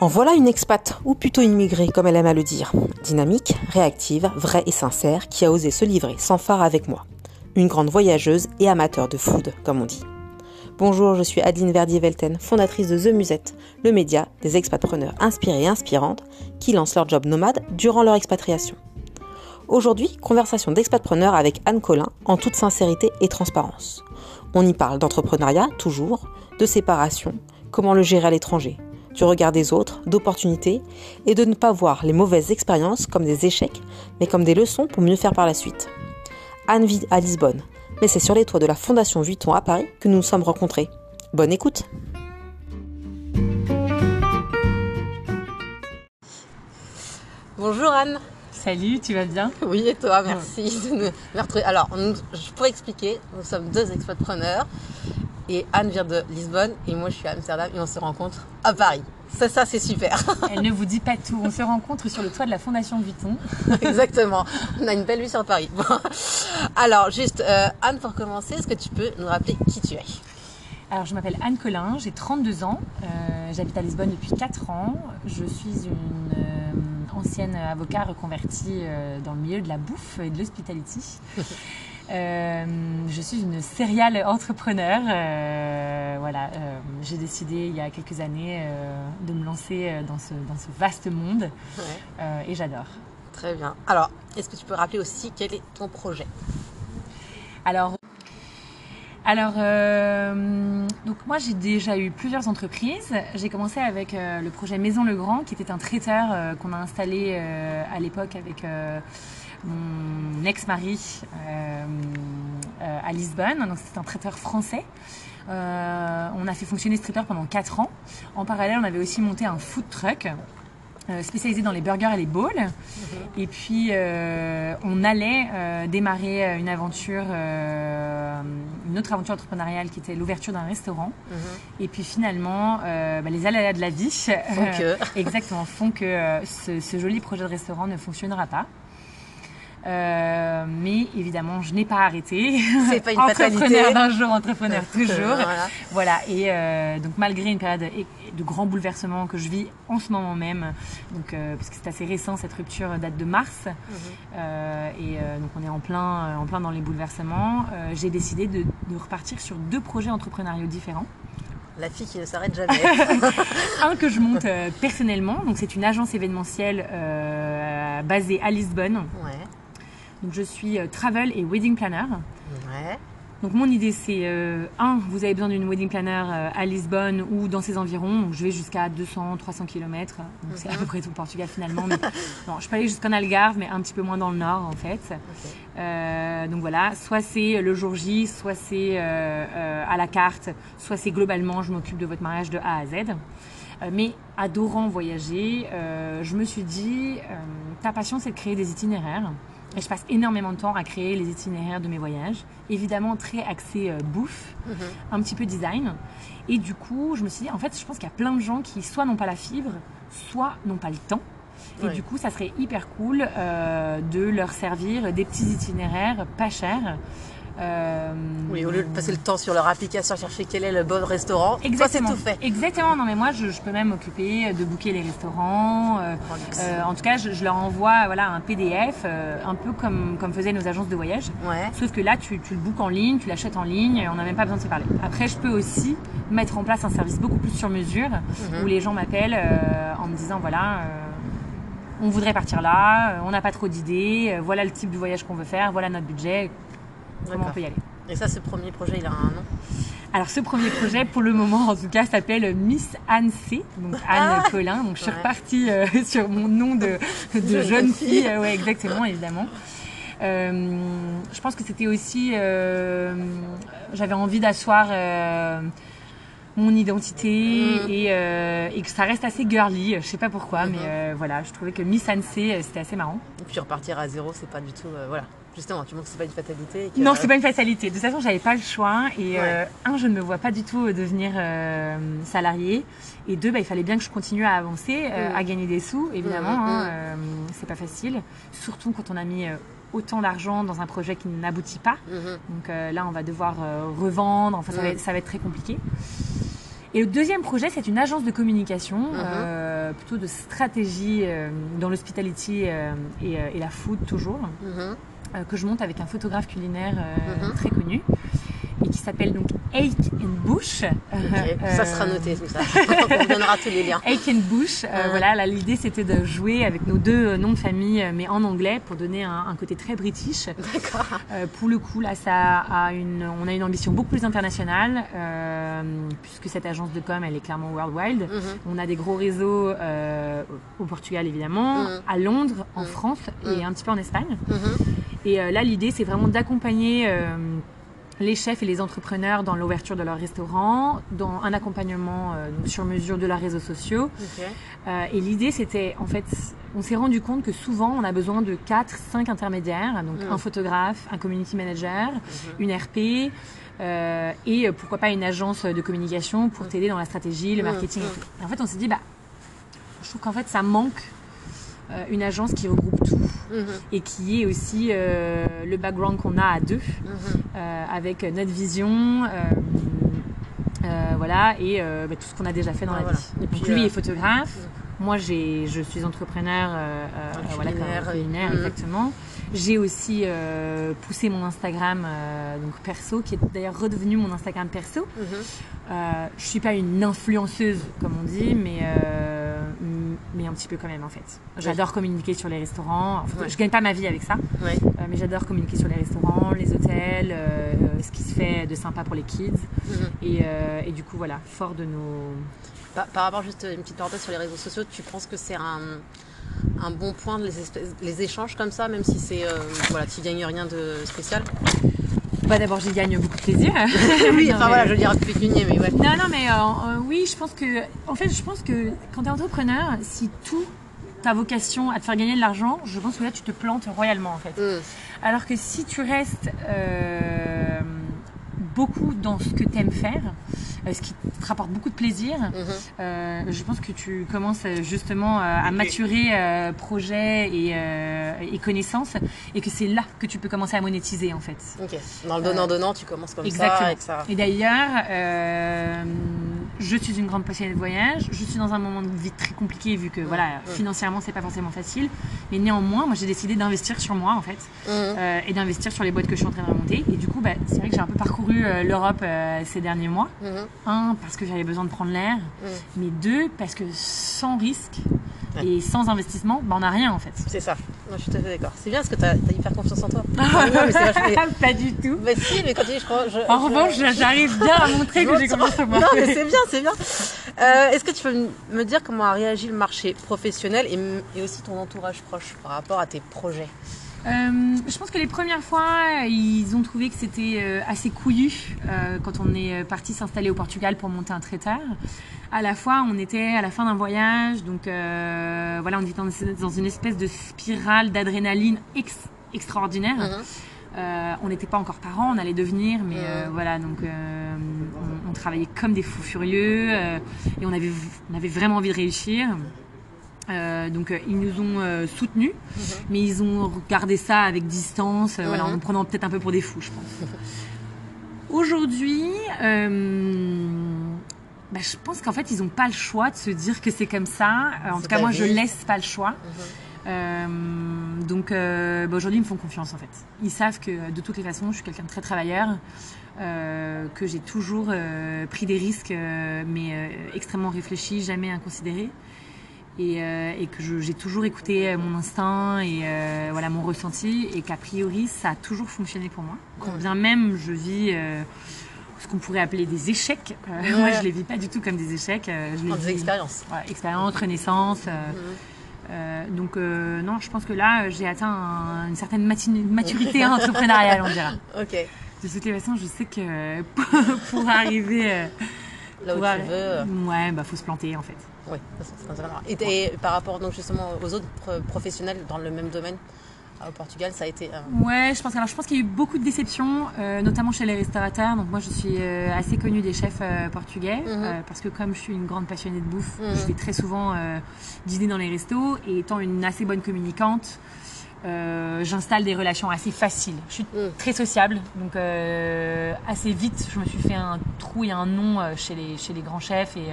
En voilà une expat, ou plutôt immigrée comme elle aime à le dire. Dynamique, réactive, vraie et sincère, qui a osé se livrer sans phare avec moi. Une grande voyageuse et amateur de food, comme on dit. Bonjour, je suis Adeline Verdier-Velten, fondatrice de The Musette, le média des expatpreneurs inspirés et inspirantes qui lancent leur job nomade durant leur expatriation. Aujourd'hui, conversation d'expatpreneurs avec Anne Collin en toute sincérité et transparence. On y parle d'entrepreneuriat, toujours, de séparation, comment le gérer à l'étranger, du regard des autres, d'opportunités, et de ne pas voir les mauvaises expériences comme des échecs, mais comme des leçons pour mieux faire par la suite. Anne vit à Lisbonne, mais c'est sur les toits de la Fondation Vuitton à Paris que nous nous sommes rencontrés. Bonne écoute Bonjour Anne Salut, tu vas bien? Oui, et toi, merci de nous retrouver. Alors, je pourrais expliquer, nous sommes deux expatpreneurs et Anne vient de Lisbonne et moi je suis à Amsterdam et on se rencontre à Paris. Ça, ça c'est super. Elle ne vous dit pas tout. On se rencontre sur le toit de la Fondation Vuitton. Exactement. On a une belle vue sur Paris. Alors, juste, euh, Anne, pour commencer, est-ce que tu peux nous rappeler qui tu es? Alors, je m'appelle Anne Collin, j'ai 32 ans, euh, j'habite à Lisbonne depuis 4 ans. Je suis une euh, ancienne avocat reconvertie dans le milieu de la bouffe et de l'hospitality. Euh, je suis une serial entrepreneur. Euh, voilà, euh, j'ai décidé il y a quelques années de me lancer dans ce, dans ce vaste monde et j'adore. Très bien. Alors, est-ce que tu peux rappeler aussi quel est ton projet? Alors, alors, donc moi j'ai déjà eu plusieurs entreprises. J'ai commencé avec le projet Maison Legrand, qui était un traiteur qu'on a installé à l'époque avec mon ex-mari euh, euh, à Lisbonne. Donc c'est un traiteur français. Euh, on a fait fonctionner ce traiteur pendant 4 ans. En parallèle, on avait aussi monté un food truck spécialisé dans les burgers et les bowls. Mhm. Et puis, on allait démarrer une aventure, une autre aventure entrepreneuriale qui était l'ouverture d'un restaurant. Mhm. Et puis, finalement, bah, les aléas de la vie exactement, font que ce, joli projet de restaurant ne fonctionnera pas. Euh, mais évidemment, je n'ai pas arrêté. C'est pas une entrepreneur d'un jour, entrepreneur toujours. voilà. Et euh, donc, malgré une période de grands bouleversements que je vis en ce moment même, donc euh, parce que c'est assez récent, cette rupture date de mars, mhm. et donc on est en plein, en plein dans les bouleversements. J'ai décidé de, de repartir sur deux projets entrepreneuriaux différents la fille qui ne s'arrête jamais. un que je monte personnellement, donc c'est une agence événementielle basée à Lisbonne. Ouais. Donc je suis euh, travel et wedding planner. Ouais. Donc mon idée c'est euh, un, vous avez besoin d'une wedding planner euh, à Lisbonne ou dans ses environs. je vais jusqu'à 200-300 km. Donc c'est à peu près tout le Portugal finalement. Mais, non, je peux aller jusqu'en Algarve, mais un petit peu moins dans le nord en fait. donc voilà, soit c'est le jour J, soit c'est à la carte, soit c'est globalement je m'occupe de votre mariage de A à Z. mais adorant voyager, je me suis dit, ta passion c'est de créer des itinéraires. Et je passe énormément de temps à créer les itinéraires de mes voyages. Évidemment, très axé euh, bouffe, mhm. un petit peu design. Et du coup, je me suis dit, en fait, je pense qu'il y a plein de gens qui soit n'ont pas la fibre, soit n'ont pas le temps. Et du coup, ça serait hyper cool euh, de leur servir des petits itinéraires pas chers euh, oui, au lieu de passer le temps sur leur application à chercher quel est le bon restaurant, exactement. c'est tout fait. Exactement, non mais moi je, peux même m'occuper de booker les restaurants. Euh, euh, en tout cas, je, leur envoie voilà, un PDF, un peu comme, comme faisaient nos agences de voyage. Ouais. Sauf que là, tu, tu le bookes en ligne, tu l'achètes en ligne, on n'a même pas besoin de se parler. Après, je peux aussi mettre en place un service beaucoup plus sur mesure, mhm. où les gens m'appellent en me disant voilà on voudrait partir là, on n'a pas trop d'idées, voilà le type de voyage qu'on veut faire, voilà notre budget, comment on peut y aller. Et ça, ce premier projet, il a un nom alors ce premier projet, pour le moment en tout cas, s'appelle Miss Anne C, donc Anne ah Colin. Donc je suis repartie euh, sur mon nom de, de jeune fille, euh, ouais exactement évidemment. Euh, je pense que c'était aussi, j'avais envie d'asseoir mon identité mm. et, et, que ça reste assez girly. Je sais pas pourquoi, mais mm-hmm. voilà, je trouvais que Miss Anne C, c'était assez marrant. Et puis repartir à zéro, c'est pas du tout, voilà. Justement, tu montres que c'est pas une fatalité. Non, c'est pas une fatalité. De toute façon, j'avais pas le choix. Et euh, un, je ne me vois pas du tout devenir euh, salarié. Et deux, bah, il fallait bien que je continue à avancer, euh, mm. à gagner des sous, évidemment. Mm, mm, hein, c'est pas facile. Surtout quand on a mis autant d'argent dans un projet qui n'aboutit pas. Donc là, on va devoir revendre. Enfin, ça va, être, très compliqué. Et le deuxième projet, c'est une agence de communication. Plutôt de stratégie dans l'hospitality et, la food toujours. Que je monte avec un photographe culinaire mhm. très connu et qui s'appelle donc Ake and Bush. ça sera noté tout ça. On donnera tous les liens. Ake and Bush. Euh, voilà, l'idée c'était de jouer avec nos deux noms de famille, mais en anglais pour donner un, côté très british. D'accord. Euh, pour le coup, là, ça a une, on a une ambition beaucoup plus internationale euh, puisque cette agence de com, elle est clairement worldwide. Mhm. On a des gros réseaux au Portugal évidemment, mhm. à Londres, en mhm. France et un petit peu en Espagne. Et là, l'idée c'est vraiment d'accompagner les chefs et les entrepreneurs dans l'ouverture de leur restaurant, dans un accompagnement euh, sur mesure de leurs réseaux sociaux. Euh, et l'idée, c'était, en fait, on s'est rendu compte que souvent, on a besoin de 4, 5 intermédiaires, donc mm. un photographe, un community manager, mm-hmm. une RP, euh, et pourquoi pas une agence de communication pour mm. t'aider dans la stratégie, le mm, marketing et tout. en fait, on s'est dit, bah, je trouve qu'en fait, ça manque une agence qui regroupe tout mhm. et qui est aussi euh, le background qu'on a à deux, mhm. euh, avec notre vision. voilà, et bah, tout ce qu'on a déjà fait dans la vie. Donc lui est photographe, mhm. moi je suis entrepreneur, voilà, culinaire, exactement. J'ai aussi poussé mon Instagram donc perso, qui est d'ailleurs redevenu mon Instagram perso. je suis pas une influenceuse comme on dit, mais mais un petit peu quand même en fait. J'adore communiquer sur les restaurants. Je gagne pas ma vie avec ça, euh, mais j'adore communiquer sur les restaurants, les hôtels, euh, ce qui se fait de sympa pour les kids. Mhm. Euh, et, du coup, voilà, fort de nos. Par, rapport juste une petite parenthèse sur les réseaux sociaux, tu penses que c'est un, un, bon point de les, les, échanges comme ça, même si c'est voilà, tu gagnes rien de spécial? Bah d'abord j'y gagne beaucoup de plaisir. oui, enfin voilà, je veux dire pécunier, mais ouais. Non, non, mais euh, euh, oui, je pense que, en fait, je pense que quand tu es entrepreneur, si tout ta vocation à te faire gagner de l'argent, je pense que là tu te plantes royalement en fait. Mm. Alors que si tu restes euh, beaucoup dans ce que tu aimes faire, euh, ce qui te rapporte beaucoup de plaisir. Mhm. Euh, je pense que tu commences euh, justement à maturer projet et, et connaissances et que c'est là que tu peux commencer à monétiser en fait. Dans le donnant-donnant, tu commences comme ça. ça. Et d'ailleurs, je suis une grande passionnée de voyage. Je suis dans un moment de vie très compliqué vu que voilà, financièrement c'est pas forcément facile. Mais néanmoins, moi j'ai décidé d'investir sur moi en fait mhm. et d'investir sur les boîtes que je suis en train de remonter. Et du coup, bah, c'est vrai que j'ai un peu parcouru l'Europe ces derniers mois. Mhm. Un, parce que j'avais besoin de prendre l'air, mm. mais deux, parce que sans risque et sans investissement, bah, on n'a rien en fait. C'est ça, moi je suis tout à fait d'accord. C'est bien parce que tu as, hyper confiance en toi. Pas du tout. Mais si, mais continue, je crois. en revanche, j'arrive bien à montrer que j'ai confiance en moi. Non, mais c'est bien, c'est bien. Euh, est-ce que tu peux me dire comment a réagi le marché professionnel et aussi ton entourage proche par rapport à tes projets? Euh, je pense que les premières fois, ils ont trouvé que c'était euh, assez couillu euh, quand on est parti s'installer au Portugal pour monter un traiteur. À la fois, on était à la fin d'un voyage, donc voilà, on était dans, une espèce de spirale d'adrénaline extraordinaire. Mhm. on n'était pas encore parents, on allait devenir, mais mhm. voilà, donc on, on, travaillait comme des fous furieux et on avait, on avait vraiment envie de réussir. Euh, donc euh, ils nous ont euh, soutenus, mhm. mais ils ont regardé ça avec distance, voilà, en nous prenant peut-être un peu pour des fous, je pense. Aujourd'hui, bah, je pense qu'en fait ils n'ont pas le choix de se dire que c'est comme ça. en tout cas, moi je laisse pas le choix. Mhm. donc bah, aujourd'hui ils me font confiance en fait. Ils savent que de toutes les façons je suis quelqu'un de très travailleur, que j'ai toujours pris des risques mais extrêmement réfléchis, jamais inconsidérés et, euh, et que j'ai toujours écouté euh, mon instinct et euh, voilà mon ressenti et qu'a priori ça a toujours fonctionné pour moi. Quand bien même je vis ce qu'on pourrait appeler des échecs, moi je les vis pas du tout comme des échecs. je les des expériences. Ouais, expérience, renaissance. Donc non, je pense que là j'ai atteint une certaine maturité entrepreneuriale, on dira. Ok. De toute façon, je sais que pour arriver là où tu veux. Ouais, bah faut se planter en fait. Oui, c'est Et, par rapport donc justement aux autres professionnels dans le même domaine au Portugal, ça a été. Euh, ouais, je pense. Alors, je pense qu'il y a eu beaucoup de déceptions, euh, notamment chez les restaurateurs. Donc, moi, je suis euh, assez connue des chefs portugais mhm. parce que comme je suis une grande passionnée de bouffe, mhm. je vais très souvent dîner dans les restos et étant une assez bonne communicante. j'installe des relations assez faciles. Je suis mhm. très sociable, donc assez vite, je me suis fait un trou et un nom chez les chez les grands chefs et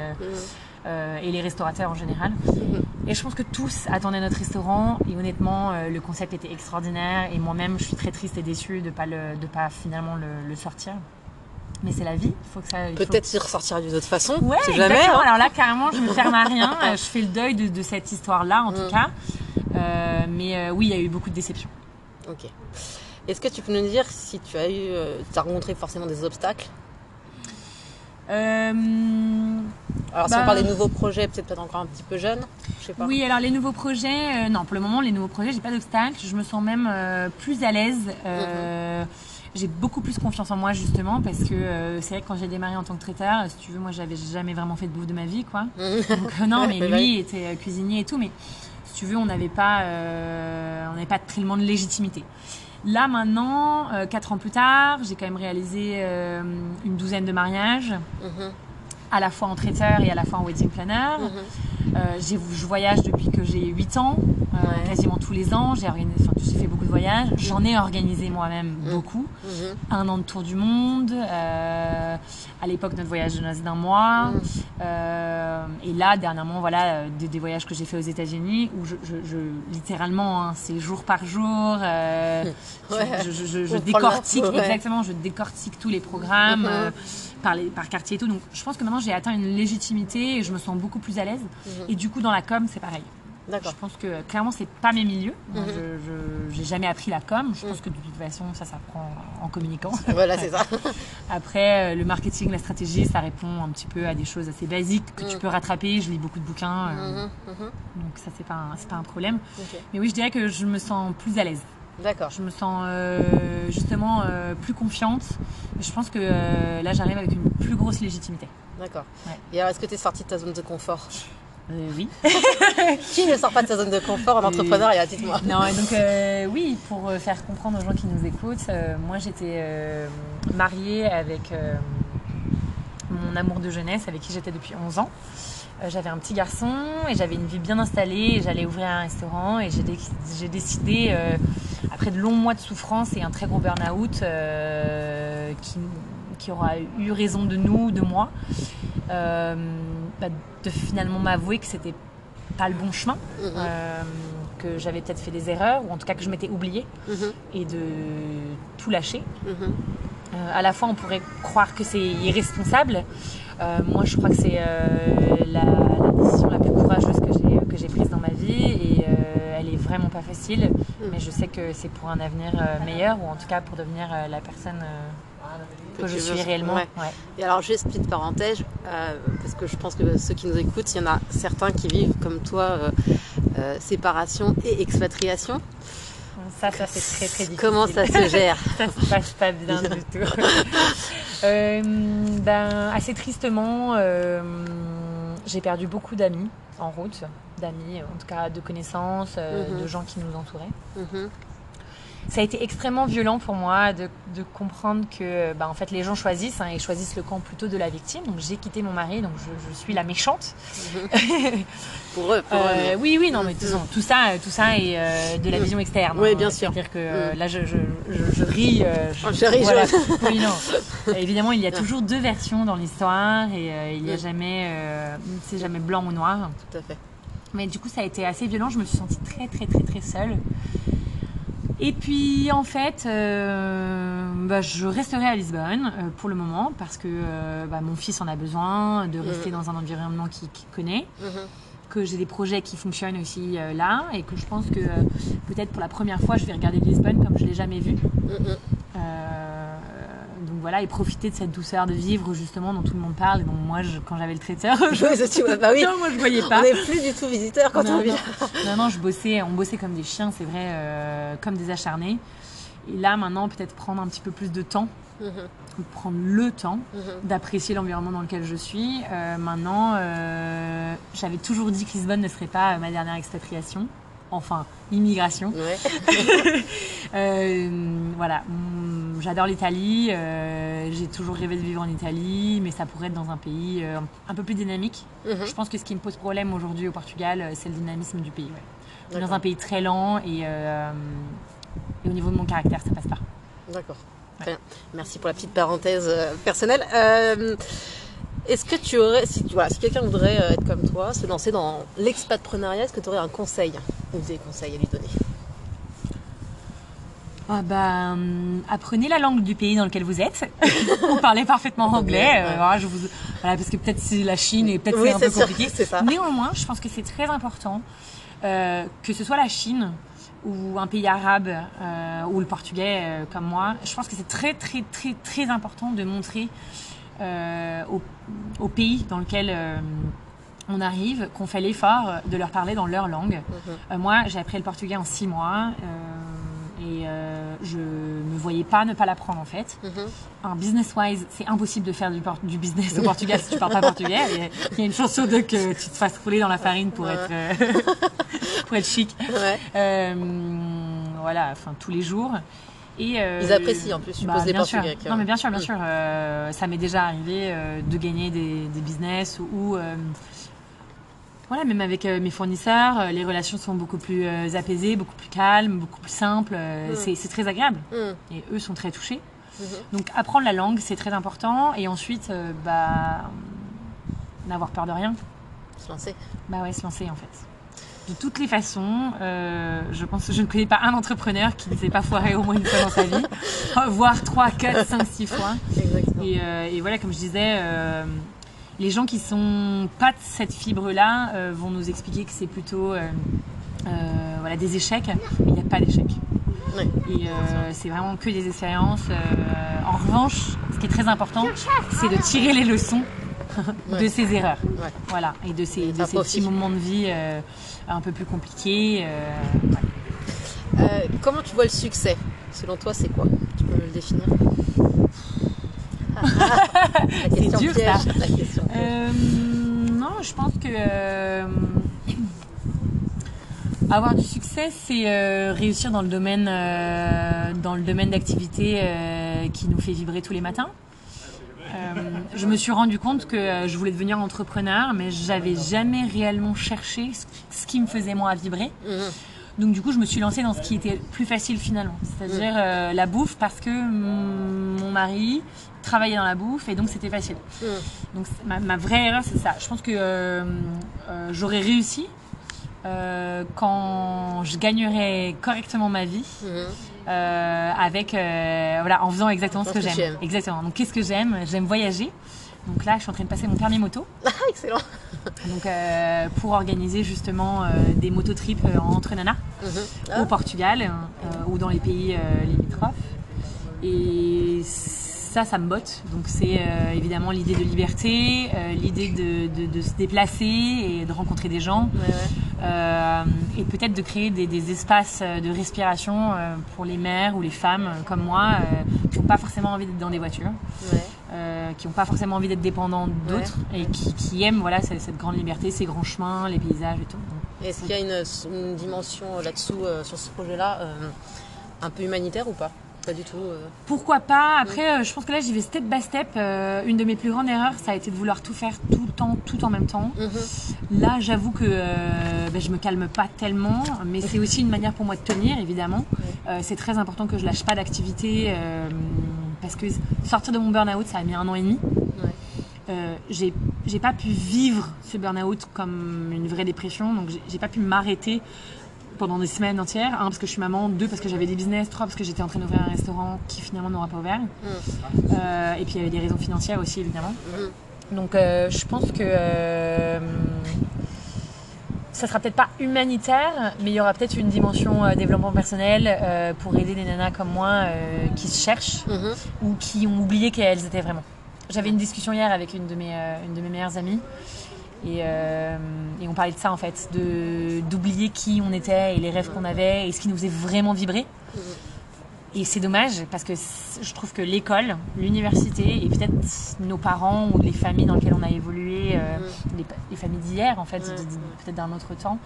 et les restaurateurs en général. Et je pense que tous attendaient notre restaurant et honnêtement, le concept était extraordinaire et moi-même, je suis très triste et déçue de pas le, de pas finalement le, sortir. Mais c'est la vie, faut que ça. Peut-être s'y ressortira d'une autre façon. Ouais, jamais. Hein. Alors là, carrément, je me ferme à rien. je fais le deuil de, cette histoire-là, en tout mm. cas. mais oui, il y a eu beaucoup de déceptions. Ok. Est-ce que tu peux nous dire si tu as eu, euh, as rencontré forcément des obstacles? Euh, alors, si on bah, parle des nouveaux projets, peut-être encore un petit peu jeune, je sais pas. Oui, alors les nouveaux projets, euh, non, pour le moment, les nouveaux projets, j'ai pas d'obstacles. Je me sens même plus à l'aise. Mhm. J'ai beaucoup plus confiance en moi justement parce que c'est vrai que quand j'ai démarré en tant que traiteur, si tu veux, moi j'avais jamais vraiment fait de bouffe de ma vie, quoi. Mhm. Donc non, mais lui était cuisinier et tout, mais si tu veux, on n'avait pas, on n'avait pas tellement de légitimité. Là maintenant, euh, quatre ans plus tard, j'ai quand même réalisé euh, une douzaine de mariages, mhm. à la fois en traiteur et à la fois en wedding planner. Mhm. Euh, je voyage depuis que j'ai 8 ans, quasiment tous les ans. J'ai fait beaucoup de voyages. J'en ai organisé moi-même mhm. beaucoup. Un an de tour du monde. à l'époque, notre voyage de noces d'un mois. et là, dernièrement, voilà, des, voyages que j'ai fait aux États-Unis où je, littéralement, hein, c'est jour par jour. je, décortique exactement, je décortique tous les programmes mhm. euh, par, les, par quartier et tout. Donc je pense que maintenant j'ai atteint une légitimité et je me sens beaucoup plus à l'aise. Mhm. Et du coup dans la com c'est pareil. Je pense que clairement c'est pas mes milieux. Mhm. Je n'ai jamais appris la com. Je pense que de toute façon ça s'apprend en communiquant. Voilà c'est ça. Après euh, le marketing, la stratégie, ça répond un petit peu à des choses assez basiques que tu peux rattraper. Je lis beaucoup de bouquins, euh, donc ça c'est pas pas un problème. Mais oui je dirais que je me sens plus à l'aise. D'accord. Je me sens euh, justement euh, plus confiante. Je pense que euh, là, j'arrive avec une plus grosse légitimité. D'accord. Et alors, est-ce que tu es sortie de ta zone de confort? Oui. Qui ne sort pas de sa zone de confort en entrepreneuriat Dites-moi. Non, donc oui, pour faire comprendre aux gens qui nous écoutent, moi j'étais mariée avec mon amour de jeunesse, avec qui j'étais depuis 11 ans. Euh, j'avais un petit garçon et j'avais une vie bien installée. J'allais ouvrir un restaurant et j'ai décidé, euh, après de longs mois de souffrance et un très gros burn-out euh, qui, aura eu raison de nous, de moi, bah, de finalement m'avouer que c'était pas le bon chemin. Mhm. que j'avais peut-être fait des erreurs, ou en tout cas que je m'étais oubliée, mhm. et de tout lâcher. Mhm. à la fois, on pourrait croire que c'est irresponsable, moi, je crois que c'est euh, la, décision la plus courageuse que j'ai prise dans ma vie et euh, elle est vraiment pas facile. Mm. Mais je sais que c'est pour un avenir meilleur ou en tout cas pour devenir la personne que, je suis réellement. Et alors, juste petite parenthèse, parce que je pense que ceux qui nous écoutent, il y en a certains qui vivent comme toi séparation et expatriation. Ça, ça c'est très très difficile. Comment ça se gère Ça se passe pas bien du tout. Euh, ben, assez tristement, euh, j'ai perdu beaucoup d'amis en route, d'amis, en tout cas de connaissances, euh, mhm. de gens qui nous entouraient. Mhm ça a été extrêmement violent pour moi de, comprendre que bah, en fait les gens choisissent hein, et choisissent le camp plutôt de la victime. Donc j'ai quitté mon mari, donc je, suis la méchante. pour eux, pour euh, Oui, oui, non, mais tout, ça, tout ça est euh, de la vision externe. Oui, hein. bien sûr. C'est-à-dire que euh, mm. là, je, ris. je, oh, ris. Voilà. oui, non. Évidemment, il y a toujours deux versions dans l'histoire et il n'y a mm. jamais, c'est jamais blanc ou noir. Tout à fait. Mais du coup, ça a été assez violent. Je me suis sentie très, très, très, très seule. Et puis en fait, euh, bah, je resterai à Lisbonne euh, pour le moment parce que euh, bah, mon fils en a besoin de rester dans un environnement qu'il connaît, mhm. Que j'ai des projets qui fonctionnent aussi là et que je pense que peut-être pour la première fois je vais regarder Lisbonne comme je l'ai jamais vu. Mhm voilà, et profiter de cette douceur de vivre justement dont tout le monde parle. Et donc moi, quand j'avais le traiteur, je... bah oui. non, moi je voyais pas. On n'est plus du tout visiteur quand on vient. Non, non, je bossais, on bossait comme des chiens, c'est vrai, euh, comme des acharnés. Et là, maintenant, peut-être prendre un petit peu plus de temps, mhm. prendre le temps mhm. d'apprécier l'environnement dans lequel je suis. Euh, maintenant, euh, j'avais toujours dit que Lisbonne ne serait pas ma dernière expatriation enfin immigration. Euh, voilà, mm, j'adore l'Italie, j'ai toujours rêvé de vivre en Italie, mais ça pourrait être dans un pays un peu plus dynamique. Mhm. Je pense que ce qui me pose problème aujourd'hui au Portugal, c'est le dynamisme du pays. Dans un pays très lent et, au niveau de mon caractère, ça passe pas. D'accord. Merci pour la petite parenthèse personnelle. Est-ce que tu aurais, si, voilà, si quelqu'un voudrait euh, être comme toi, se lancer dans l'expatpreneuriat, est-ce que tu aurais un conseil ou des conseils à lui donner? Ah bah, apprenez la langue du pays dans lequel vous êtes. vous parlez parfaitement anglais. voilà, je vous, voilà, parce que peut-être c'est la Chine et peut-être c'est un peu compliqué. Ça. Néanmoins, je pense que c'est très important que ce soit la Chine ou un pays arabe euh, ou le portugais euh, comme moi, je pense que c'est très très très très important de montrer euh, au, pays dans lequel on arrive qu'on fait l'effort de leur parler dans leur langue. Mhm. moi, j'ai appris le portugais en six mois et euh, je me voyais pas ne pas l'apprendre en fait. Mm Un business wise, c'est impossible de faire du, du, business au Portugal si tu parles pas portugais. Il y a une chance sur deux que tu te fasses rouler dans la farine pour être euh, pour être chic. Ouais. Euh, voilà, enfin tous les jours. Et euh, Ils apprécient en plus, je bah, les Portugais. Non mais bien sûr, bien sûr. ça m'est déjà arrivé de gagner des, des business ou voilà, même avec euh, mes fournisseurs, euh, les relations sont beaucoup plus euh, apaisées, beaucoup plus calmes, beaucoup plus simples. Mm. C'est très agréable. Mm. Et eux sont très touchés. Mm-hmm. Donc apprendre la langue, c'est très important. Et ensuite, bah, n'avoir peur de rien. Se lancer. Bah ouais, se lancer en fait. De toutes les façons, je pense que je ne connais pas un entrepreneur qui ne s'est pas foiré au moins une fois dans sa vie, voire 3, 4, 5, 6 fois. Exactement. Et, et, voilà, comme je disais, les gens qui sont pas de cette fibre-là euh, vont nous expliquer que c'est plutôt euh, euh, voilà, des échecs, mais il n'y a pas d'échecs. Et c'est vraiment que des expériences. en revanche, ce qui est très important, c'est de tirer les leçons de ces erreurs. Voilà, et de ces, de ces petits moments de vie un peu plus compliqués. comment tu vois le succès? Selon toi, c'est quoi? Tu peux le définir? C'est dur ça. Euh, non, je pense que euh, avoir du succès, c'est euh, réussir dans le domaine, dans le domaine d'activité qui nous fait vibrer tous les matins. je me suis rendu compte que je voulais devenir entrepreneur, mais j'avais jamais réellement cherché ce qui me faisait moi vibrer. Mhm. Donc du coup, je me suis lancée dans ce qui était plus facile finalement, c'est-à-dire la bouffe parce que mon mari travailler dans la bouffe et donc c'était facile. Mm. Donc ma, vraie erreur c'est ça. Je pense que euh, euh, j'aurais réussi euh, quand je gagnerais correctement ma vie mm. avec voilà en faisant exactement ce que, j'aime. Exactement. Donc qu'est-ce que j'aime? J'aime voyager. Donc là, je suis en train de passer mon permis moto. Ah, excellent. Donc pour organiser justement des mototrips entre nanas mm-hmm. au ah. Portugal ou dans les pays limitrophes. Et ça, ça me botte. Donc c'est euh, évidemment l'idée de liberté, euh, l'idée de, se déplacer et de rencontrer des gens. Euh, et peut-être de créer des, espaces de respiration pour les mères ou les femmes comme moi qui n'ont pas forcément envie d'être dans des voitures. qui n'ont pas forcément envie d'être dépendants d'autres et qui, aiment voilà, cette, grande liberté, ces grands chemins, les paysages et tout. Est-ce qu'il y a une, une dimension là-dessous, sur ce projet-là, un peu humanitaire ou pas? Pas du tout. Euh. Pourquoi pas? Après, euh, je pense que là, j'y vais step by step. Euh, une de mes plus grandes erreurs, ça a été de vouloir tout faire tout le temps, tout en même temps. Mhm. Là, j'avoue que ben, je me calme pas tellement, mais c'est aussi une manière pour moi de tenir, évidemment. c'est très important que je lâche pas d'activité parce que sortir de mon burn-out, ça a mis un an et demi. j'ai pas pu vivre ce burn-out comme une vraie dépression, donc j'ai pas pu m'arrêter pendant des semaines entières. Un, parce que je suis maman. Deux, parce que j'avais des business. Trois, parce que j'étais en train d'ouvrir un restaurant qui finalement n'aura pas ouvert. Euh, et puis il y avait des raisons financières aussi, évidemment. Mm. Donc euh, je pense que euh, ça sera peut-être pas humanitaire, mais il y aura peut-être une dimension développement personnel pour aider des nanas comme moi qui se cherchent ou qui ont oublié qu'elles étaient vraiment. J'avais une discussion hier avec une de mes, une de mes meilleures amies euh, et, on parlait de ça en fait, d'oublier qui on était et les rêves qu'on avait et ce qui nous faisait vraiment vibrer. Et c'est dommage parce que je trouve que l'école, l'université et peut-être nos parents ou les familles dans lesquelles on a évolué, euh, les, familles d'hier en fait, peut-être d'un autre temps,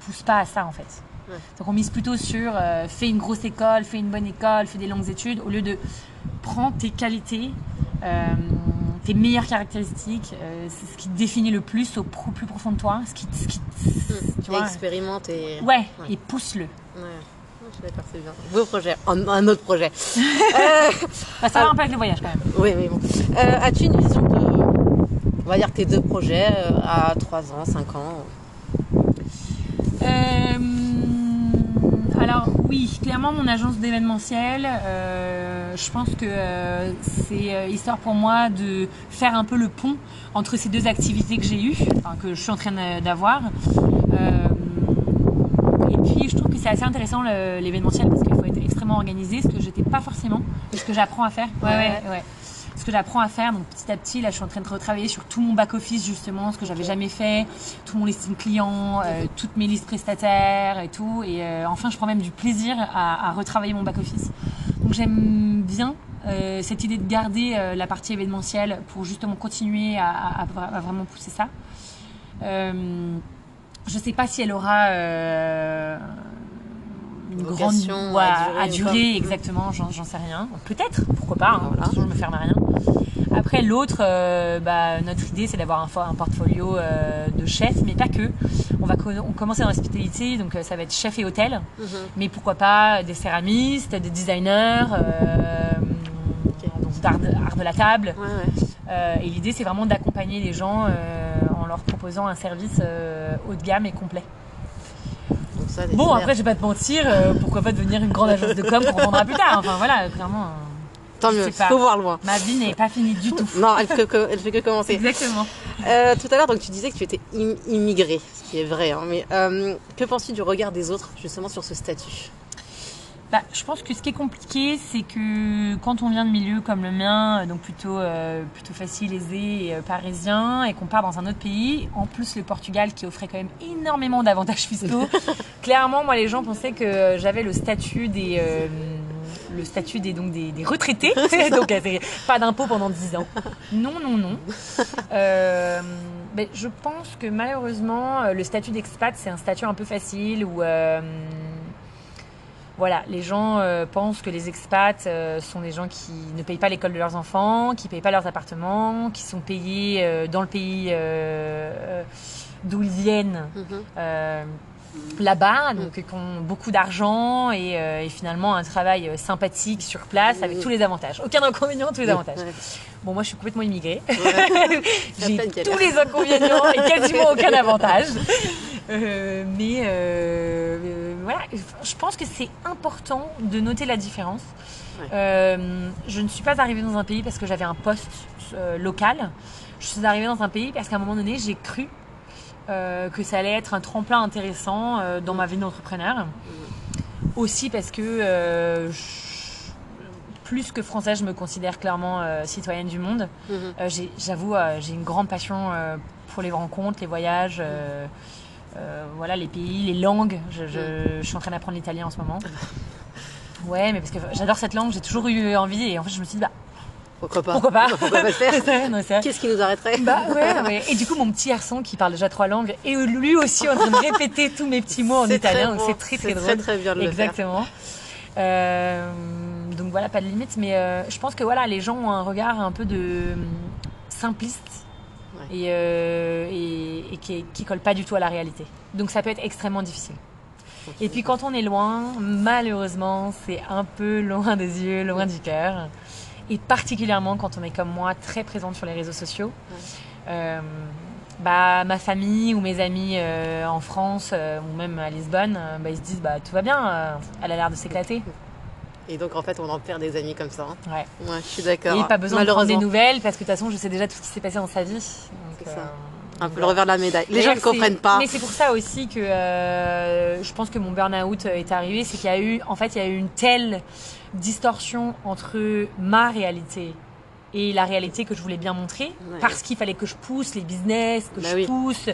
poussent pas à ça en fait. Donc on mise plutôt sur euh, fais une grosse école, fais une bonne école, fais des longues études, au lieu de prendre tes qualités tes meilleures caractéristiques, euh, c'est ce qui te définit le plus au plus profond de toi, ce qui, ce qui mmh. tu vois, expérimente et ouais, et pousse-le. Ouais. D'accord, c'est bien. Beau projet, un, autre projet. euh, bah, ça va un peu avec le voyage quand même. Oui, oui, bon. Euh, as-tu une vision de on va dire tes deux projets à 3 ans, 5 ans? Alors oui, clairement mon agence d'événementiel, je pense que c'est histoire pour moi de faire un peu le pont entre ces deux activités que j'ai eues, que je suis en train d'avoir. et puis je trouve que c'est assez intéressant l'événementiel parce qu'il faut être extrêmement organisé, ce que j'étais pas forcément, ce que j'apprends à faire. Ouais, ouais, ouais. Ce que j'apprends à faire, donc petit à petit, là, je suis en train de retravailler sur tout mon back office justement, ce que j'avais jamais fait, tout mon listing client, euh, toutes mes listes prestataires et tout. Et euh, enfin, je prends même du plaisir à, retravailler mon back office. Donc j'aime bien euh, cette idée de garder la partie événementielle pour justement continuer à, à vraiment pousser ça. je sais pas si elle aura une grande à durer, exactement, j'en sais rien. Peut-être, pourquoi pas, hein, voilà. toujours me ferme à rien. Après l'autre, euh, bah, notre idée c'est d'avoir un, un, portfolio euh, de chefs, mais pas que. On va on commencer dans l'hospitalité, donc euh, ça va être chef et hôtel, mhm. mais pourquoi pas des céramistes, des designers, d'art de, la table. et l'idée c'est vraiment d'accompagner les gens en leur proposant un service haut de gamme et complet bon, après, je vais pas te mentir, euh, pourquoi pas devenir une grande agence de com pour vendre plus tard. Enfin voilà, clairement. Euh, Tant mieux, il faut voir loin. Ma vie n'est pas finie du tout. non, elle fait que, elle fait que commencer. Exactement. Euh, tout à l'heure, donc tu disais que tu étais immigrée, ce qui est vrai. Hein, mais que penses-tu du regard des autres justement sur ce statut? Bah, je pense que ce qui est compliqué, c'est que quand on vient de milieux comme le mien, donc plutôt, euh, plutôt facile, aisé et euh, parisien, et qu'on part dans un autre pays, en plus le Portugal qui offrait quand même énormément d'avantages fiscaux, clairement, moi les gens pensaient que j'avais le statut des... Euh, le statut des, donc des, retraités, donc pas d'impôt pendant 10 ans. Non, non, non. mais je pense que malheureusement, le statut d'expat, c'est un statut un peu facile où voilà, les gens euh, pensent que les expats euh, sont des gens qui ne payent pas l'école de leurs enfants, qui ne payent pas leurs appartements, qui sont payés euh, dans le pays d'où ils viennent. Mhm. là-bas, donc qui ont beaucoup d'argent et, finalement un travail sympathique sur place avec tous les avantages. Aucun inconvénient, tous les avantages. Bon, moi je suis complètement immigrée. J'ai tous les inconvénients et quasiment aucun avantage. Mais voilà, je pense que c'est important de noter la différence. Euh, je ne suis pas arrivée dans un pays parce que j'avais un poste euh, local. Je suis arrivée dans un pays parce qu'à un moment donné, j'ai cru euh, que ça allait être un tremplin intéressant dans ma vie d'entrepreneur. Aussi parce que plus que française, je me considère clairement citoyenne du monde. Mhm. J'avoue, j'ai une grande passion pour les rencontres, les voyages. Euh, voilà, les pays, les langues. Je, suis en train d'apprendre l'italien en ce moment. Ouais, mais parce que j'adore cette langue, j'ai toujours eu envie et en fait je me suis dit, bah. Pourquoi pas? Pourquoi pas, Pourquoi pas le faire? Qu'est-ce qui nous arrêterait? Bah ouais, Et du coup, mon petit garçon qui parle déjà trois langues est lui aussi en train de répéter tous mes petits mots en italien, donc c'est très très drôle. C'est très bien de le Exactement. Euh, donc voilà, pas de limite, mais euh, je pense que voilà, les gens ont un regard un peu de simpliste euh, et, qui, qui colle pas du tout à la réalité. Donc ça peut être extrêmement difficile. Et puis quand on est loin, malheureusement, c'est un peu loin des yeux, loin du cœur. Et particulièrement quand on est comme moi, très présente sur les réseaux sociaux. Euh, bah, ma famille ou mes amis euh, en France ou même à Lisbonne, bah, ils se disent bah, tout va bien, elle a l'air de s'éclater. Et donc en fait, on en perd des amis comme ça. Hein. Ouais. ouais. Je suis d'accord. Et pas besoin de prendre des nouvelles parce que de toute façon, je sais déjà tout ce qui s'est passé dans sa vie. C'est ça. Euh, Un peu le revers de la médaille. Les gens ne comprennent pas. Mais c'est pour ça aussi que euh, je pense que mon burn-out est arrivé, c'est qu'il y a eu, en fait, il y a eu une telle distorsion entre ma réalité et la réalité que je voulais bien montrer, parce qu'il fallait que je pousse les business, que bah je pousse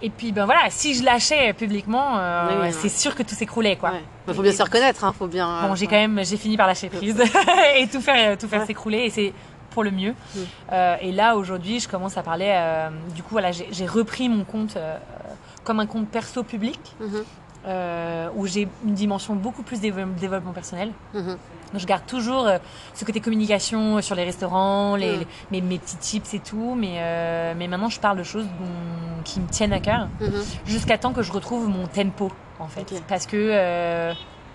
et puis ben voilà, si je lâchais publiquement, euh, c'est sûr que tout s'écroulait quoi. Il faut bien se reconnaître, hein, faut bien. Bon, j'ai quand même, j'ai fini par lâcher prise et tout faire, tout faire s'écrouler et c'est pour le mieux. Mm. Euh, et là aujourd'hui, je commence à parler. Euh, du coup voilà, j'ai repris mon compte comme un compte perso public. Mm-hmm. Euh, où j'ai une dimension beaucoup plus développement personnel. Mhm. Donc je garde toujours euh, ce côté communication sur les restaurants, les, mhm. mes, mes, petits tips et tout, mais, euh, mais maintenant je parle de choses qui me tiennent à cœur, mhm. jusqu'à temps que je retrouve mon tempo en fait. Parce que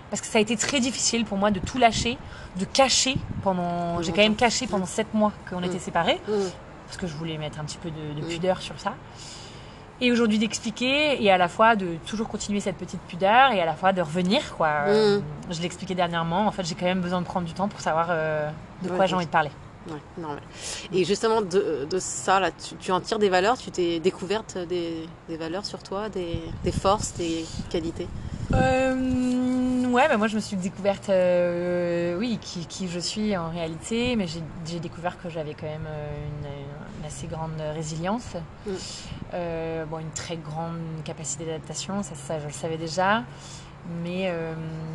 parce que ça a été très difficile pour moi de tout lâcher, de cacher pendant. J'ai quand même caché pendant sept mois qu'on était séparés parce que je voulais mettre un petit peu de, de pudeur sur ça. Et aujourd'hui d'expliquer et à la fois de toujours continuer cette petite pudeur et à la fois de revenir quoi. Euh, je l'expliquais dernièrement. En fait, j'ai quand même besoin de prendre du temps pour savoir euh, de quoi j'ai envie de parler. Ouais, normal. Et justement, de, de ça, là, tu, tu, en tires des valeurs Tu t'es découverte des, des, valeurs sur toi, des, des forces, des qualités? Euh, Ouais, bah moi je me suis découverte, euh, oui, qui, qui, je suis en réalité, mais j'ai découvert que j'avais quand même une, une, assez grande résilience, mm. euh, bon, une très grande capacité d'adaptation, ça, ça je le savais déjà. Mais euh,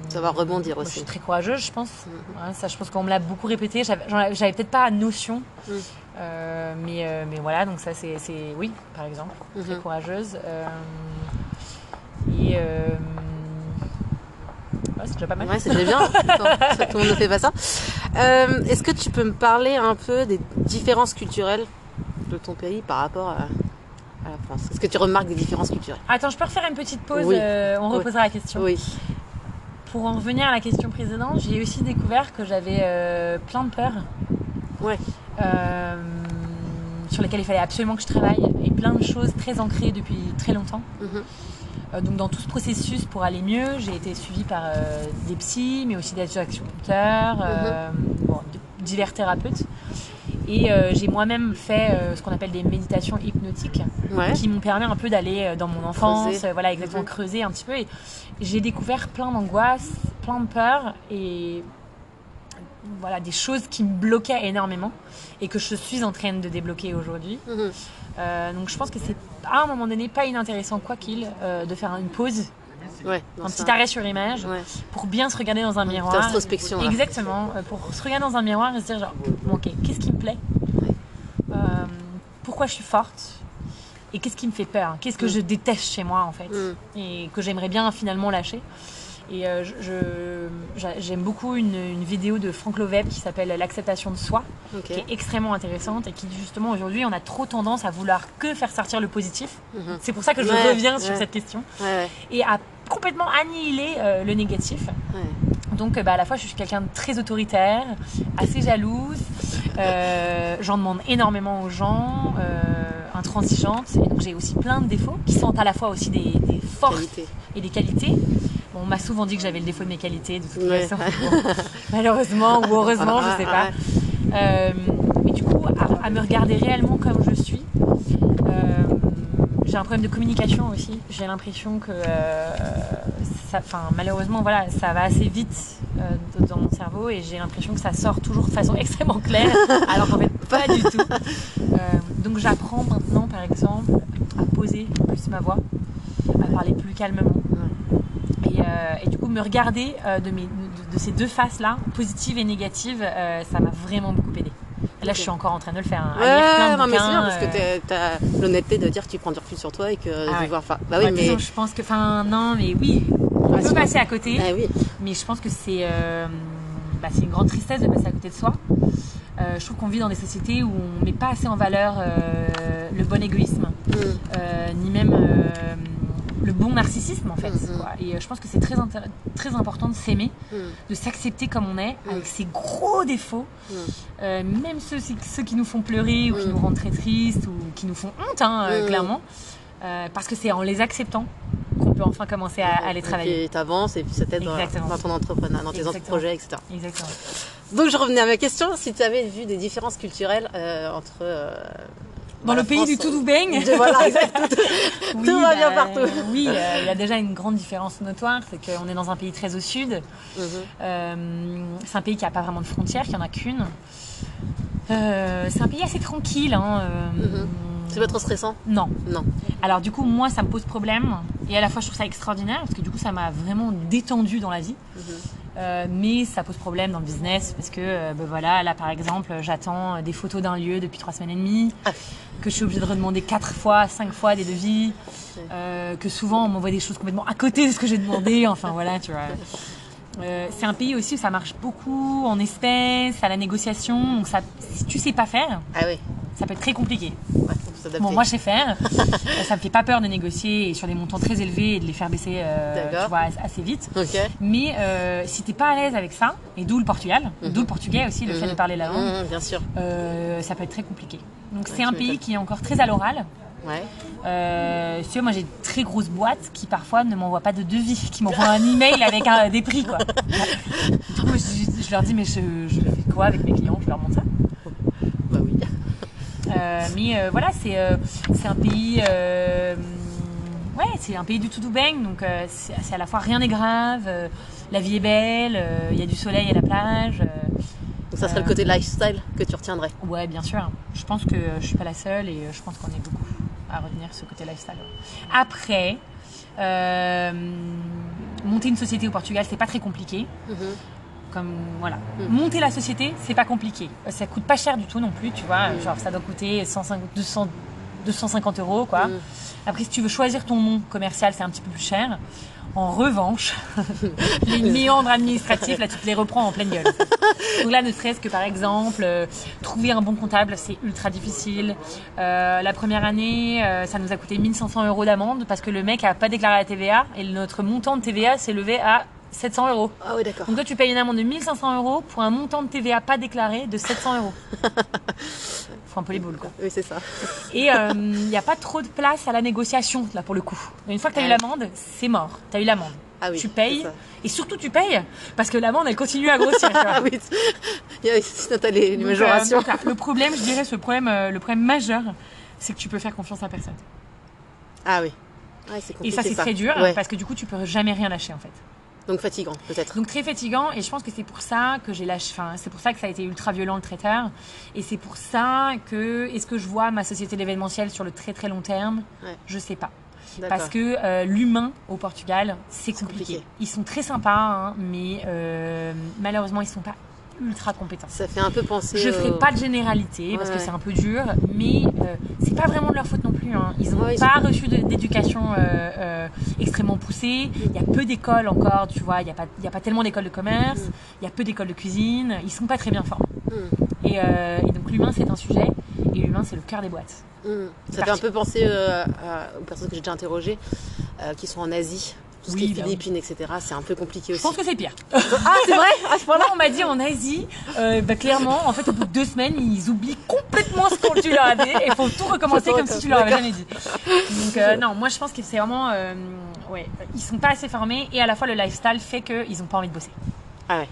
ça va rebondir aussi. je suis très courageuse, je pense. Mm. ça, je pense qu'on me l'a beaucoup répété. J'avais peut-être pas notion, mm. euh, mais euh, mais voilà. Donc ça, c'est oui, par exemple, très mm-hmm. courageuse. Et c'est déjà pas mal. Ouais, c'est déjà bien. tout le monde ne fait pas ça. Est-ce que tu peux me parler un peu des différences culturelles de ton pays par rapport à est-ce que tu remarques des différences culturelles? Attends, je peux refaire une petite pause euh, On reposera la question. Oui. Pour en revenir à la question précédente, j'ai aussi découvert que j'avais euh, plein de peurs. Ouais. Euh, sur lesquelles il fallait absolument que je travaille et plein de choses très ancrées depuis très longtemps. Mhm. donc dans tout ce processus pour aller mieux, j'ai été suivie par des psys, mais aussi des acupuncteurs, mhm. divers thérapeutes. Et euh, j'ai moi-même fait euh, ce qu'on appelle des méditations hypnotiques qui m'ont permis un peu d'aller euh, dans mon enfance, voilà, exactement mhm. creuser un petit peu. Et j'ai découvert plein d'angoisses, plein de peurs et voilà, des choses qui me bloquaient énormément et que je suis en train de débloquer aujourd'hui. Mhm. donc je pense que c'est à un moment donné pas inintéressant, quoi qu'il, de faire une pause un petit arrêt sur image pour bien se regarder dans un miroir. Introspection. Exactement. Euh, pour se regarder dans un miroir et se dire genre, ok, qu'est-ce qui me plaît? Euh, Pourquoi je suis forte? Et qu'est-ce qui me fait peur? Qu'est-ce que mm. je déteste chez moi en fait? Mm. Et que j'aimerais bien finalement lâcher? Et euh, j'aime beaucoup une, vidéo de Franck Loveb qui s'appelle L'acceptation de soi, qui est extrêmement intéressante et qui justement aujourd'hui on a trop tendance à vouloir que faire sortir le positif. Mhm. C'est pour ça que je reviens sur cette question. Et à complètement annihiler euh, le négatif. Donc bah, à la fois je suis quelqu'un de très autoritaire, assez jalouse, euh, j'en demande énormément aux gens, intransigeante, et donc j'ai aussi plein de défauts qui sont à la fois aussi des, des forces et des qualités on m'a souvent dit que j'avais le défaut de mes qualités, de toute façon. malheureusement ou heureusement, je sais pas. Euh, mais du coup, à, me regarder réellement comme je suis, euh, j'ai un problème de communication aussi. J'ai l'impression que, euh, malheureusement, voilà, ça va assez vite dans mon cerveau et j'ai l'impression que ça sort toujours de façon extrêmement claire, alors qu'en fait, pas du tout. donc, j'apprends maintenant, par exemple, à poser plus ma voix, à parler plus calmement. Euh, et, du coup, me regarder euh, de, mes, de, ces deux faces-là, positive et négative, euh, ça m'a vraiment beaucoup aidé. Là, je suis encore en train de le faire. Hein, ouais, non, mais c'est bien parce que tu as l'honnêteté de dire que tu prends du recul sur toi et que ah voir. Bah oui, mais... je pense que, enfin, non, mais oui, on peut passer à côté. Ah, oui. Mais je pense que c'est bah, une grande tristesse de passer à côté de soi. je trouve qu'on vit dans des sociétés où on met pas assez en valeur le bon égoïsme, mm. ni même le bon narcissisme en fait. Mm-hmm. Et euh, je pense que c'est très, très important de s'aimer, mm. de s'accepter comme on est, avec mm. ses gros défauts, mm. euh, même ceux, ceux qui nous font pleurer ou qui nous rendent très tristes ou qui nous font honte, hein, euh, clairement. parce que c'est en les acceptant qu'on peut enfin commencer à, les travailler. Et t'avances et puis ça t'aide dans, ton entrepreneur, dans tes projets, etc. Exactement. Donc je revenais à ma question, si tu avais vu des différences culturelles entre dans le pays du tout doux baigne. Voilà, tout, tout va bien bah, partout. Oui, euh, il y a déjà une grande différence notoire, c'est qu'on est dans un pays très au sud. Mhm. Euh, c'est un pays qui n'a pas vraiment de frontières, qui en a qu'une. Euh, c'est un pays assez tranquille. Hein, mhm. C'est pas trop stressant? Non. Non. Alors du coup, moi, ça me pose problème. Et à la fois, je trouve ça extraordinaire, parce que du coup, ça m'a vraiment détendu dans la vie. Mhm. Euh, mais ça pose problème dans le business parce que euh, ben voilà là par exemple j'attends des photos d'un lieu depuis trois semaines et demie ah. que je suis obligée de redemander quatre fois cinq fois des devis euh, que souvent on m'envoie des choses complètement à côté de ce que j'ai demandé enfin voilà tu vois c'est un pays aussi où ça marche beaucoup en espèces, à la négociation. Donc ça, si tu sais pas faire, ah oui. ça peut être très compliqué. Ouais, Bon, moi, je sais faire. ça me fait pas peur de négocier sur des montants très élevés et de les faire baisser tu vois, assez vite. Mais si t'es pas à l'aise avec ça, et d'où le Portugal, mhm. d'où le portugais aussi, le fait de parler la langue, bien sûr. ça peut être très compliqué. Donc, c'est un pays qui est encore très à l'oral. Ouais. Euh, moi j'ai de très grosses boîtes qui parfois ne m'envoient pas de devis, qui m'envoient un email avec un, des prix quoi. du coup, je, leur dis mais je, je, fais quoi avec mes clients? Je leur montre ça. Euh, mais euh, voilà, c'est euh, c'est un pays. ouais, c'est un pays du tout bang, donc c'est à la fois rien n'est grave, la vie est belle, il y a du soleil à la plage. Donc ça serait le côté lifestyle que tu retiendrais. Ouais, bien sûr. Je pense que je suis pas la seule et je pense qu'on est beaucoup à retenir ce côté lifestyle. Après, monter une société au Portugal, c'est pas très compliqué. Mhm. Comme voilà, mhm. monter la société, c'est pas compliqué. Ça coûte pas cher du tout non plus, tu vois. Mhm. Genre ça doit coûter 150, 200, 250 euros quoi. Après, si tu veux choisir ton nom commercial, c'est un petit peu plus cher. En revanche, les méandres administratifs, là, tu te les reprends en pleine gueule. Donc là, ne serait-ce que par exemple, euh, trouver un bon comptable, c'est ultra difficile. Euh, la première année, euh, ça nous a coûté 1500 euros d'amende parce que le mec a pas déclaré la TVA et notre montant de TVA s'est levé à 700 euros. Ah oui, d'accord. Donc toi, tu payes une amende de 1500 euros pour un montant de TVA pas déclaré de 700 euros. Faut un peu les boules, quoi. Oui, c'est ça. Et il euh, n'y a pas trop de place à la négociation, là, pour le coup. Une fois que tu as eu l'amende, c'est mort. Tu as eu l'amende. Ah oui, tu payes et surtout tu payes parce que l'amende elle continue à grossir. ah oui, a les, les majorations. Euh, le problème, je dirais, ce problème, euh, le problème majeur, c'est que tu peux faire confiance à personne. Ah oui. et ça c'est très dur parce que du coup tu peux jamais rien lâcher en fait. Donc fatigant, peut-être. Donc très fatigant, et je pense que c'est pour ça que j'ai lâché. Enfin, c'est pour ça que ça a été ultra violent le traiteur, et c'est pour ça que est-ce que je vois ma société d'événementiel sur le très très long terme? Ouais. Je sais pas. Parce que euh, l'humain au Portugal, c'est compliqué. Ils sont très sympas, hein, mais euh, malheureusement, ils sont pas ultra compétents. Ça fait un peu penser. Je ferai pas de généralité parce que c'est un peu dur, mais euh, c'est pas vraiment de leur faute non plus. Hein. Ils n'ont pas reçu d'éducation euh, euh, extrêmement poussée. Il y a peu d'écoles encore, tu vois. Il n'y a, pas, il y a pas tellement d'écoles de commerce. Mm. Il y a peu d'écoles de cuisine. Ils sont pas très bien formés. Mm. Et, donc l'humain c'est un sujet et l'humain c'est le cœur des boîtes. Mm. Ça fait un peu penser aux personnes que j'ai déjà interrogées qui sont en Asie tout ce qui est bah Philippines, etc. C'est un peu compliqué aussi. Je pense que c'est pire. ah, c'est vrai? À ce point-là? On m'a dit en Asie, euh, bah, clairement, en fait, au bout de deux semaines, ils oublient complètement ce que tu leur as dit et faut tout recommencer comme si tu leur avais jamais dit. Donc, euh, non, moi, je pense que c'est vraiment. Euh, ouais, ils sont pas assez formés et à la fois, le lifestyle fait qu'ils ont pas envie de bosser. Ah ouais.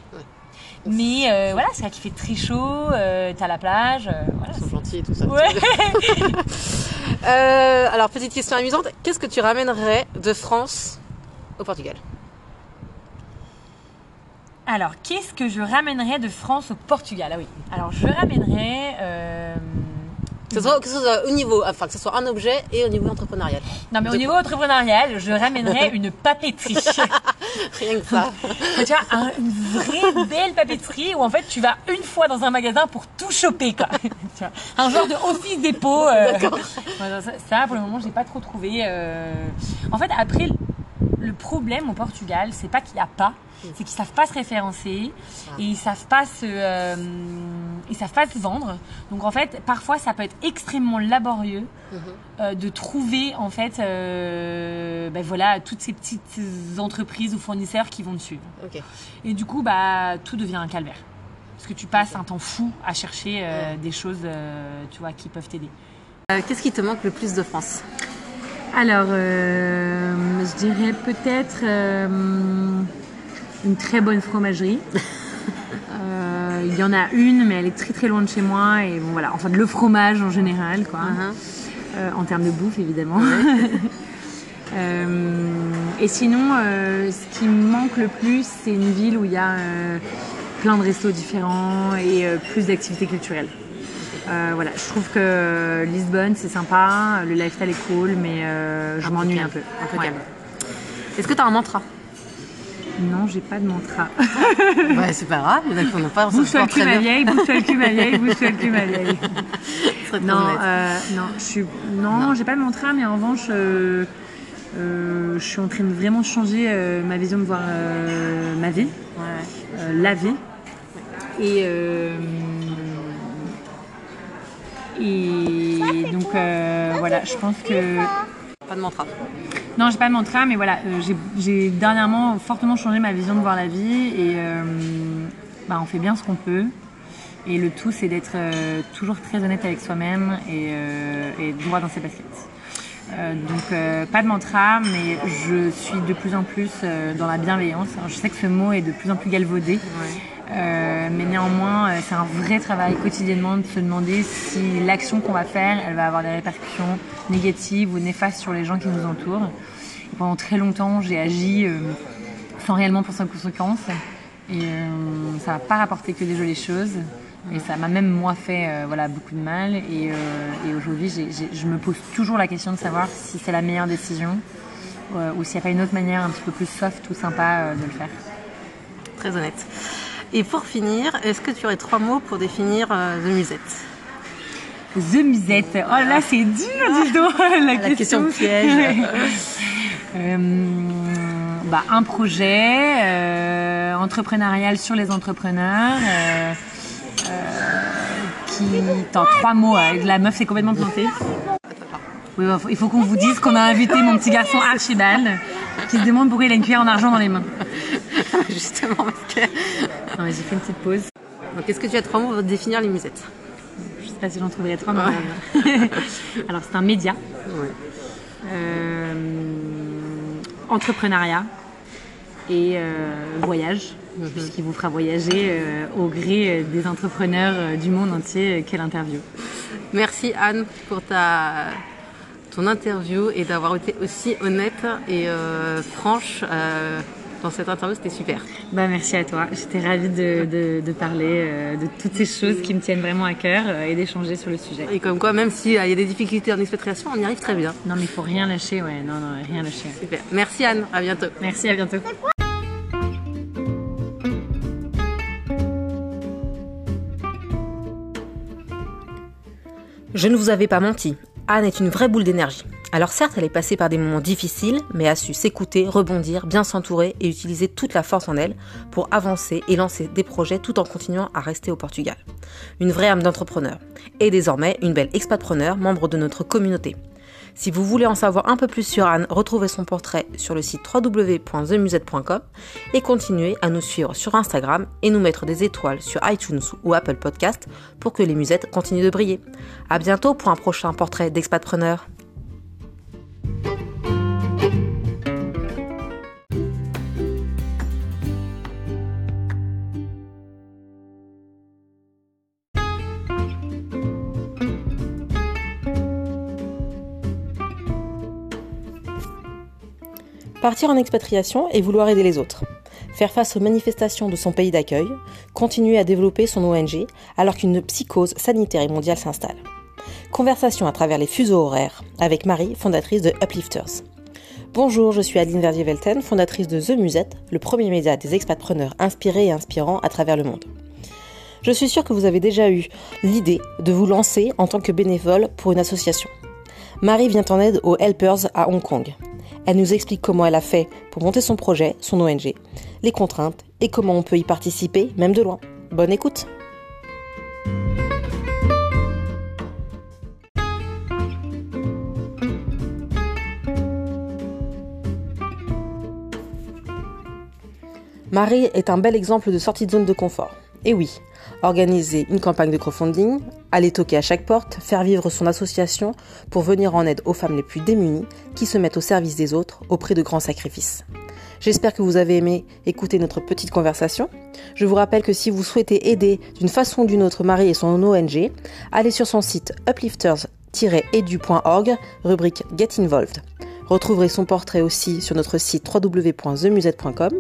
Mais euh, voilà, c'est vrai qu'il fait très chaud, euh, t'as la plage. Euh, voilà, Ils sont gentils et tout ça. Ouais. alors, petite question amusante, qu'est-ce que tu ramènerais de France au Portugal. Alors, qu'est-ce que je ramènerais de France au Portugal? Ah oui. Alors, je ramènerais. Euh, que, ce soit, au niveau, enfin que ce soit un objet et au niveau entrepreneurial. Non, mais au niveau entrepreneurial, je ramènerais une papeterie. Rien que ça. tu vois, une vraie belle papeterie où en fait tu vas une fois dans un magasin pour tout choper, quoi. un genre de office dépôt. Euh... ça, pour le moment, j'ai pas trop trouvé. Euh... En fait, après, le problème au Portugal, c'est pas qu'il n'y a pas, c'est qu'ils savent pas se référencer ah. et ils savent pas se, euh, ils savent pas se vendre. Donc en fait, parfois, ça peut être extrêmement laborieux mhm. euh, de trouver en fait, euh, ben voilà, toutes ces petites entreprises ou fournisseurs qui vont te suivre. Et du coup, bah, tout devient un calvaire parce que tu passes un temps fou à chercher des choses, tu vois, qui peuvent t'aider. Qu'est-ce qui te manque le plus de France? Alors, euh, je dirais peut-être euh, une très bonne fromagerie. Euh, il y en a une, mais elle est très très loin de chez moi. Et bon, voilà, enfin, le fromage en général, quoi. Uh-huh. en termes de bouffe, évidemment. et sinon, ce qui me manque le plus, c'est une ville où il y a plein de restos différents et plus d'activités culturelles. Euh, voilà, je trouve que Lisbonne c'est sympa, le lifestyle est cool, mais euh, je m'ennuie un peu. Calme. Est-ce que tu as un mantra? Non, j'ai pas de mantra. ouais, c'est pas grave, il y en a qui n'ont pas. Bouge-toi le cul ma vieille, bouge-toi le cul ma vieille, bouge-toi le cul ma vieille. non, euh, non, je suis, non, j'ai pas de mantra, mais en revanche, euh, je suis en train de vraiment changer ma vision de voir ma vie, ouais. la vie, et et donc, euh, voilà, je pense que. Pas de mantra. Non, j'ai pas de mantra, mais voilà, j'ai dernièrement fortement changé ma vision de voir la vie et bah, on fait bien ce qu'on peut. Et le tout, c'est d'être toujours très honnête avec soi-même et, et droit dans ses baskets. Euh, donc euh, pas de mantra, mais je suis de plus en plus euh, dans la bienveillance. je sais que ce mot est de plus en plus galvaudé, mais néanmoins c'est un vrai travail quotidiennement de se demander si l'action qu'on va faire, elle va avoir des répercussions négatives ou néfastes sur les gens qui nous entourent. pendant très longtemps, j'ai agi sans réellement penser aux conséquences, et ça n'a pas rapporté que des jolies choses. Et ça m'a même moi fait euh, voilà, beaucoup de mal. Et, euh, aujourd'hui, je me pose toujours la question de savoir si c'est la meilleure décision euh, ou s'il n'y a pas une autre manière un petit peu plus soft ou sympa de le faire. Très honnête. Et pour finir, est-ce que tu aurais trois mots pour définir The Musette? The Musette. Oh là, c'est dur, dis donc, la, la question, piège. bah, un projet entrepreneurial sur les entrepreneurs qui, en trois mots, avec la meuf s'est complètement plantée. Oui, bah, il faut qu'on vous dise qu'on a invité mon petit garçon Archibald, qui se demande pourquoi il a une cuillère en argent dans les mains. Justement, parce que. j'ai fait une petite pause. Donc, est-ce que tu as trois mots pour définir les musettes Je sais pas si j'en trouverai trois, mais. Alors, c'est un média. Euh, entrepreneuriat et euh, voyage. Mhm. puisqu'il vous fera voyager euh, au gré euh, des entrepreneurs euh, du monde entier. Quelle interview. Merci Anne pour ta, ton interview et d'avoir été aussi honnête et franche dans cette interview, c'était super. Bah, merci à toi. J'étais ravie de, de, parler de toutes ces choses qui me tiennent vraiment à cœur et d'échanger sur le sujet. Et comme quoi, même s'il y a des difficultés en expatriation, on y arrive très bien. Non, mais il faut rien lâcher, ouais. Non, non, rien lâcher. Super. Merci Anne. À bientôt. Merci, à bientôt. Je ne vous avais pas menti, Anne est une vraie boule d'énergie. Alors certes, elle est passée par des moments difficiles, mais a su s'écouter, rebondir, bien s'entourer et utiliser toute la force en elle pour avancer et lancer des projets tout en continuant à rester au Portugal. Une vraie âme d'entrepreneur. Et désormais, une belle expatpreneur, membre de notre communauté. Si vous voulez en savoir un peu plus sur Anne, retrouvez son portrait sur le site www.themusette.com et continuez à nous suivre sur Instagram et nous mettre des étoiles sur iTunes ou Apple Podcast pour que les musettes continuent de briller. À bientôt pour un prochain portrait d'expatpreneur. Partir en expatriation et vouloir aider les autres. Faire face aux manifestations de son pays d'accueil, continuer à développer son ONG alors qu'une psychose sanitaire et mondiale s'installe. Conversation à travers les fuseaux horaires avec Marie, fondatrice de Uplifters. Bonjour, je suis Adeline Verdier-Velten, fondatrice de The Musette, le premier média des expatpreneurs inspirés et inspirants à travers le monde. Je suis sûre que vous avez déjà eu l'idée de vous lancer en tant que bénévole pour une association. Marie vient en aide aux Helpers à Hong Kong. Elle nous explique comment elle a fait pour monter son projet, son ONG, les contraintes et comment on peut y participer, même de loin. Bonne écoute Marie est un bel exemple de sortie de zone de confort. Et oui, organiser une campagne de crowdfunding, aller toquer à chaque porte, faire vivre son association pour venir en aide aux femmes les plus démunies qui se mettent au service des autres auprès de grands sacrifices. J'espère que vous avez aimé écouter notre petite conversation. Je vous rappelle que si vous souhaitez aider d'une façon ou d'une autre Marie et son ONG, allez sur son site uplifters-edu.org, rubrique Get Involved. Retrouverez son portrait aussi sur notre site www.themusette.com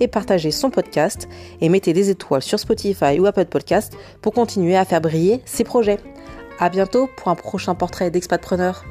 et partagez son podcast et mettez des étoiles sur Spotify ou Apple Podcast pour continuer à faire briller ses projets. À bientôt pour un prochain portrait d'expatpreneur.